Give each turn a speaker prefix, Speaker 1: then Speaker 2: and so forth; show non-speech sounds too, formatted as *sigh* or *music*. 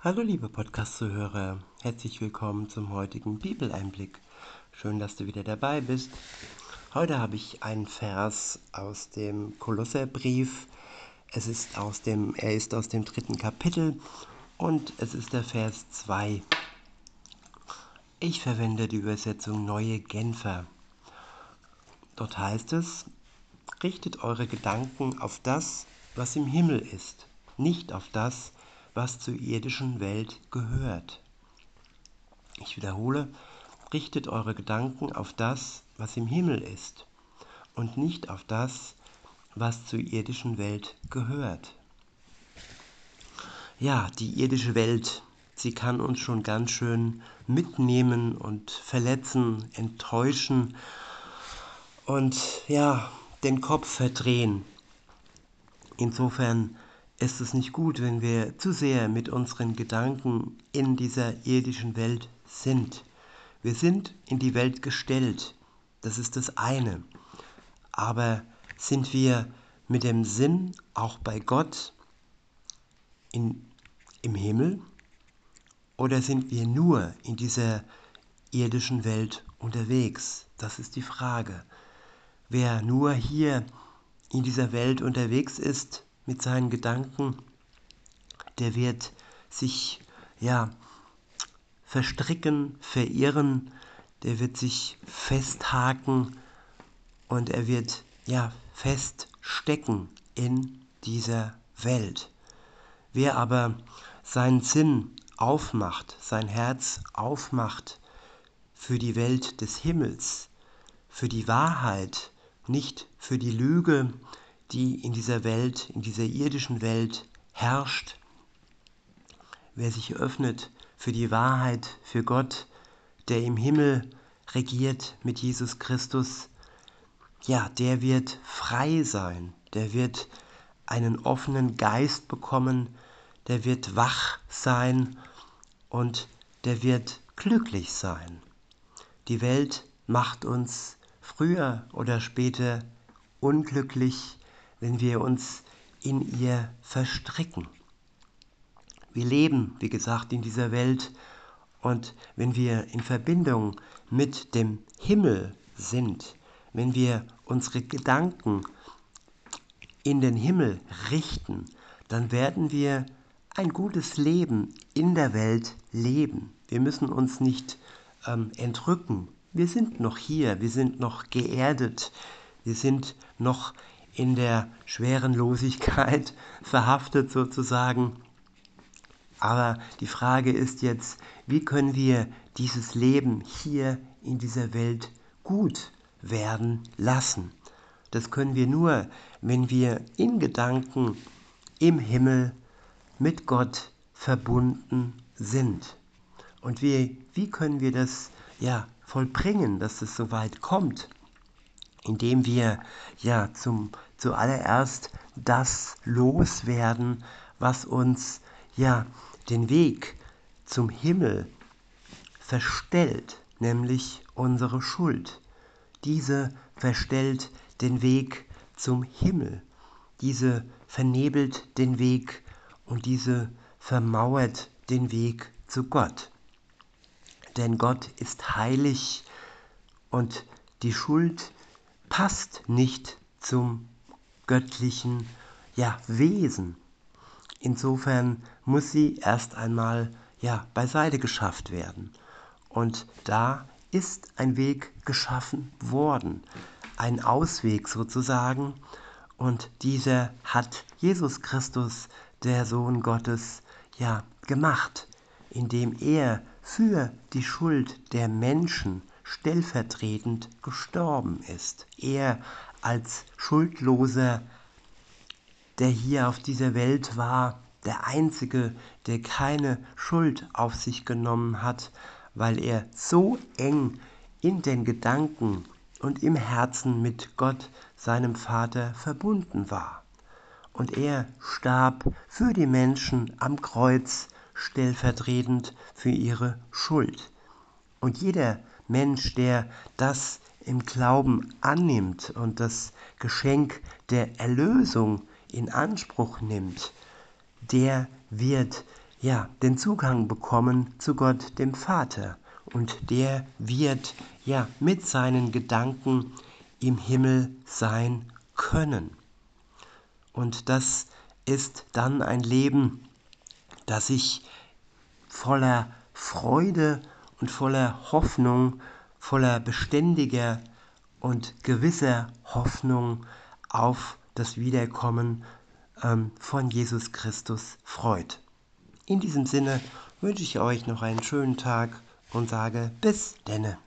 Speaker 1: Hallo liebe Podcast-Zuhörer, herzlich willkommen zum heutigen Bibeleinblick. Schön, dass du wieder dabei bist. Heute habe ich einen Vers aus dem Kolosserbrief. Es ist aus dem, er ist aus dem dritten Kapitel und es ist der Vers 2. Ich verwende die Übersetzung Neue Genfer. Dort heißt es, richtet eure Gedanken auf das, was im Himmel ist, nicht auf das, was zur irdischen Welt gehört. Ich wiederhole, richtet eure Gedanken auf das, was im Himmel ist und nicht auf das, was zur irdischen Welt gehört. Ja, die irdische Welt, sie kann uns schon ganz schön mitnehmen und verletzen, enttäuschen und ja, den Kopf verdrehen. Insofern ist es nicht gut, wenn wir zu sehr mit unseren Gedanken in dieser irdischen Welt sind. Wir sind in die Welt gestellt, das ist das eine. Aber sind wir mit dem Sinn auch bei Gott in, im Himmel oder sind wir nur in dieser irdischen Welt unterwegs? Das ist die Frage. Wer nur hier in dieser Welt unterwegs ist, mit seinen Gedanken, der wird sich ja verstricken, verirren, der wird sich festhaken und er wird ja feststecken in dieser Welt. Wer aber seinen Sinn aufmacht, sein Herz aufmacht für die Welt des Himmels, für die Wahrheit, nicht für die Lüge, die in dieser Welt, in dieser irdischen Welt herrscht. Wer sich öffnet für die Wahrheit, für Gott, der im Himmel regiert mit Jesus Christus, ja, der wird frei sein, der wird einen offenen Geist bekommen, der wird wach sein und der wird glücklich sein. Die Welt macht uns früher oder später unglücklich, wenn wir uns in ihr verstricken. Wir leben, wie gesagt, in dieser Welt und wenn wir in Verbindung mit dem Himmel sind, wenn wir unsere Gedanken in den Himmel richten, dann werden wir ein gutes Leben in der Welt leben. Wir müssen uns nicht ähm, entrücken. Wir sind noch hier, wir sind noch geerdet, wir sind noch in der Schwerenlosigkeit *laughs* verhaftet sozusagen. Aber die Frage ist jetzt, wie können wir dieses Leben hier in dieser Welt gut werden lassen? Das können wir nur, wenn wir in Gedanken im Himmel mit Gott verbunden sind. Und wie, wie können wir das ja vollbringen, dass es so weit kommt? Indem wir ja zum zuallererst das loswerden, was uns ja den Weg zum Himmel verstellt, nämlich unsere Schuld. Diese verstellt den Weg zum Himmel. Diese vernebelt den Weg und diese vermauert den Weg zu Gott. Denn Gott ist heilig und die Schuld passt nicht zum göttlichen ja, Wesen. Insofern muss sie erst einmal ja, beiseite geschafft werden. Und da ist ein Weg geschaffen worden, ein Ausweg sozusagen. Und dieser hat Jesus Christus, der Sohn Gottes, ja gemacht, indem er für die Schuld der Menschen stellvertretend gestorben ist. Er als Schuldloser, der hier auf dieser Welt war, der Einzige, der keine Schuld auf sich genommen hat, weil er so eng in den Gedanken und im Herzen mit Gott, seinem Vater, verbunden war. Und er starb für die Menschen am Kreuz, stellvertretend für ihre Schuld. Und jeder Mensch, der das im Glauben annimmt und das Geschenk der Erlösung in Anspruch nimmt, der wird ja, den Zugang bekommen zu Gott, dem Vater. Und der wird ja mit seinen Gedanken im Himmel sein können. Und das ist dann ein Leben, das sich voller Freude und voller Hoffnung, voller beständiger und gewisser Hoffnung auf das Wiederkommen ähm, von Jesus Christus freut. In diesem Sinne wünsche ich euch noch einen schönen Tag und sage bis denne.